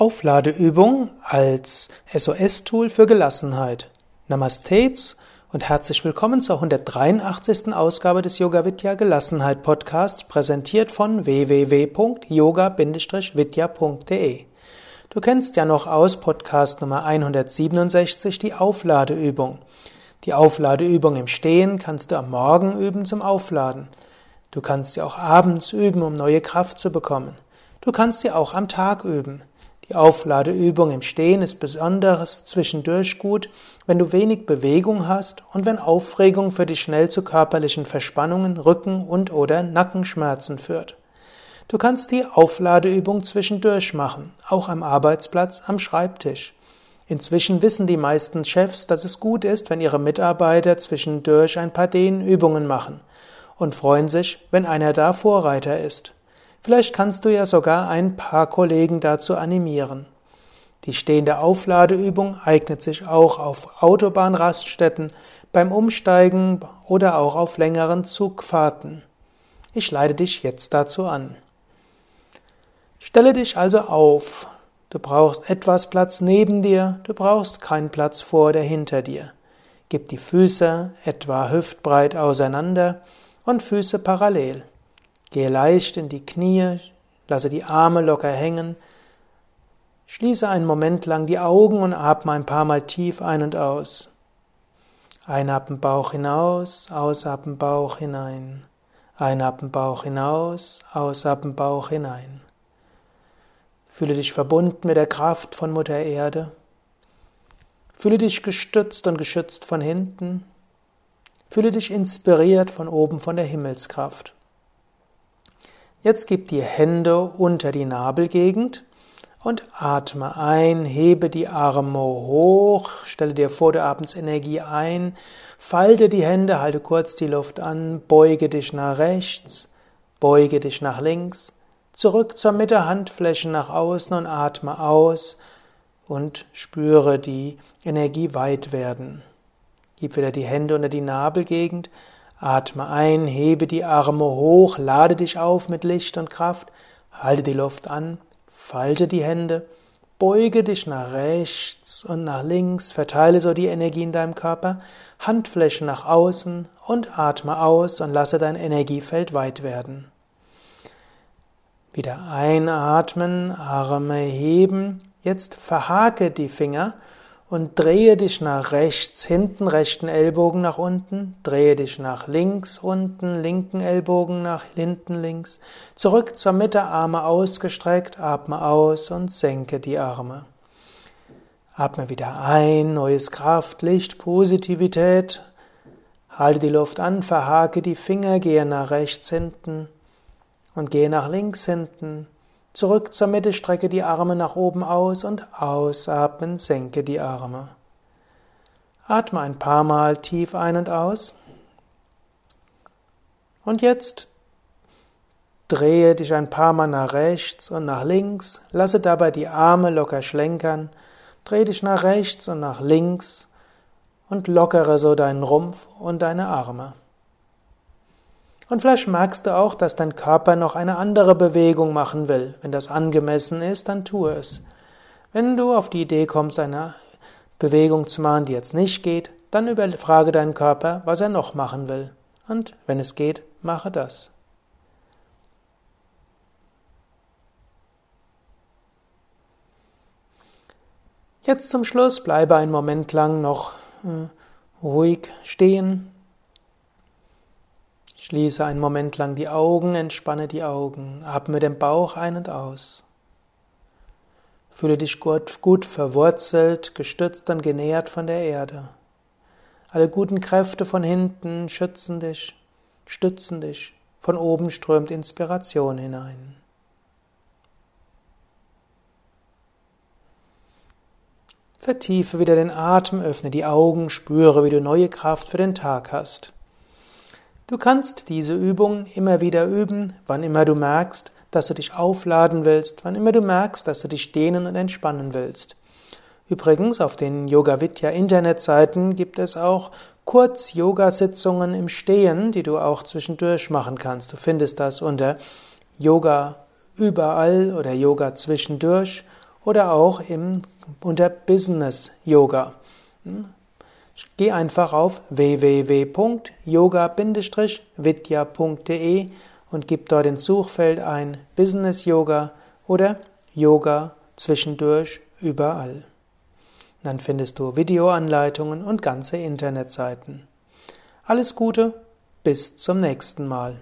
Aufladeübung als SOS-Tool für Gelassenheit. Namaste und herzlich willkommen zur 183. Ausgabe des Yoga Vidya Gelassenheit Podcasts, präsentiert von www.yoga-vidya.de. Du kennst ja noch aus Podcast Nummer 167 die Aufladeübung. Die Aufladeübung im Stehen kannst du am Morgen üben zum Aufladen. Du kannst sie auch abends üben, um neue Kraft zu bekommen. Du kannst sie auch am Tag üben. Die Aufladeübung im Stehen ist besonders zwischendurch gut, wenn du wenig Bewegung hast und wenn Aufregung für dich schnell zu körperlichen Verspannungen, Rücken und oder Nackenschmerzen führt. Du kannst die Aufladeübung zwischendurch machen, auch am Arbeitsplatz, am Schreibtisch. Inzwischen wissen die meisten Chefs, dass es gut ist, wenn ihre Mitarbeiter zwischendurch ein paar Dehnübungen machen und freuen sich, wenn einer da Vorreiter ist. Vielleicht kannst du ja sogar ein paar Kollegen dazu animieren. Die stehende Aufladeübung eignet sich auch auf Autobahnraststätten, beim Umsteigen oder auch auf längeren Zugfahrten. Ich leite dich jetzt dazu an. Stelle dich also auf. Du brauchst etwas Platz neben dir, du brauchst keinen Platz vor oder hinter dir. Gib die Füße etwa hüftbreit auseinander und Füße parallel. Gehe leicht in die Knie, lasse die Arme locker hängen, schließe einen Moment lang die Augen und atme ein paar Mal tief ein und aus. Einatmen Bauch hinaus, ausatmen Bauch hinein. Einatmen Bauch hinaus, ausatmen Bauch hinein. Fühle dich verbunden mit der Kraft von Mutter Erde. Fühle dich gestützt und geschützt von hinten. Fühle dich inspiriert von oben von der Himmelskraft. Jetzt gib die Hände unter die Nabelgegend und atme ein, hebe die Arme hoch, stelle dir vor, du atmest Energie ein, falte die Hände, halte kurz die Luft an, beuge dich nach rechts, beuge dich nach links, zurück zur Mitte, Handflächen nach außen und atme aus und spüre die Energie weit werden. Gib wieder die Hände unter die Nabelgegend, Atme ein, hebe die Arme hoch, lade dich auf mit Licht und Kraft, halte die Luft an, falte die Hände, beuge dich nach rechts und nach links, verteile so die Energie in deinem Körper, Handflächen nach außen und atme aus und lasse dein Energiefeld weit werden. Wieder einatmen, Arme heben, jetzt verhake die Finger und drehe dich nach rechts, hinten, rechten Ellbogen nach unten, drehe dich nach links, unten, linken Ellbogen nach hinten, links, zurück zur Mitte, Arme ausgestreckt, atme aus und senke die Arme. Atme wieder ein, neues Kraft, Licht, Positivität. Halte die Luft an, verhake die Finger, gehe nach rechts hinten und gehe nach links hinten. Zurück zur Mitte, strecke die Arme nach oben aus und ausatmen, senke die Arme. Atme ein paar Mal tief ein und aus. Und jetzt drehe dich ein paar Mal nach rechts und nach links, lasse dabei die Arme locker schlenkern, dreh dich nach rechts und nach links und lockere so deinen Rumpf und deine Arme. Und vielleicht merkst du auch, dass dein Körper noch eine andere Bewegung machen will. Wenn das angemessen ist, dann tue es. Wenn du auf die Idee kommst, eine Bewegung zu machen, die jetzt nicht geht, dann überfrage deinen Körper, was er noch machen will. Und wenn es geht, mache das. Jetzt zum Schluss bleibe einen Moment lang noch äh, ruhig stehen, Schließe einen Moment lang die Augen, entspanne die Augen, atme den Bauch ein und aus. Fühle dich gut, gut verwurzelt, gestützt und genährt von der Erde. Alle guten Kräfte von hinten schützen dich, stützen dich. Von oben strömt Inspiration hinein. Vertiefe wieder den Atem, öffne die Augen, spüre, wie du neue Kraft für den Tag hast. Du kannst diese Übung immer wieder üben, wann immer du merkst, dass du dich aufladen willst, wann immer du merkst, dass du dich dehnen und entspannen willst. Übrigens, auf den Yoga Vidya Internetseiten gibt es auch Kurz-Yoga-Sitzungen im Stehen, die du auch zwischendurch machen kannst. Du findest das unter Yoga überall oder Yoga zwischendurch oder auch im, unter Business Yoga. Geh einfach auf www.yoga-vidya.de und gib dort ins Suchfeld ein Business Yoga oder Yoga zwischendurch überall. Dann findest du Videoanleitungen und ganze Internetseiten. Alles Gute, bis zum nächsten Mal.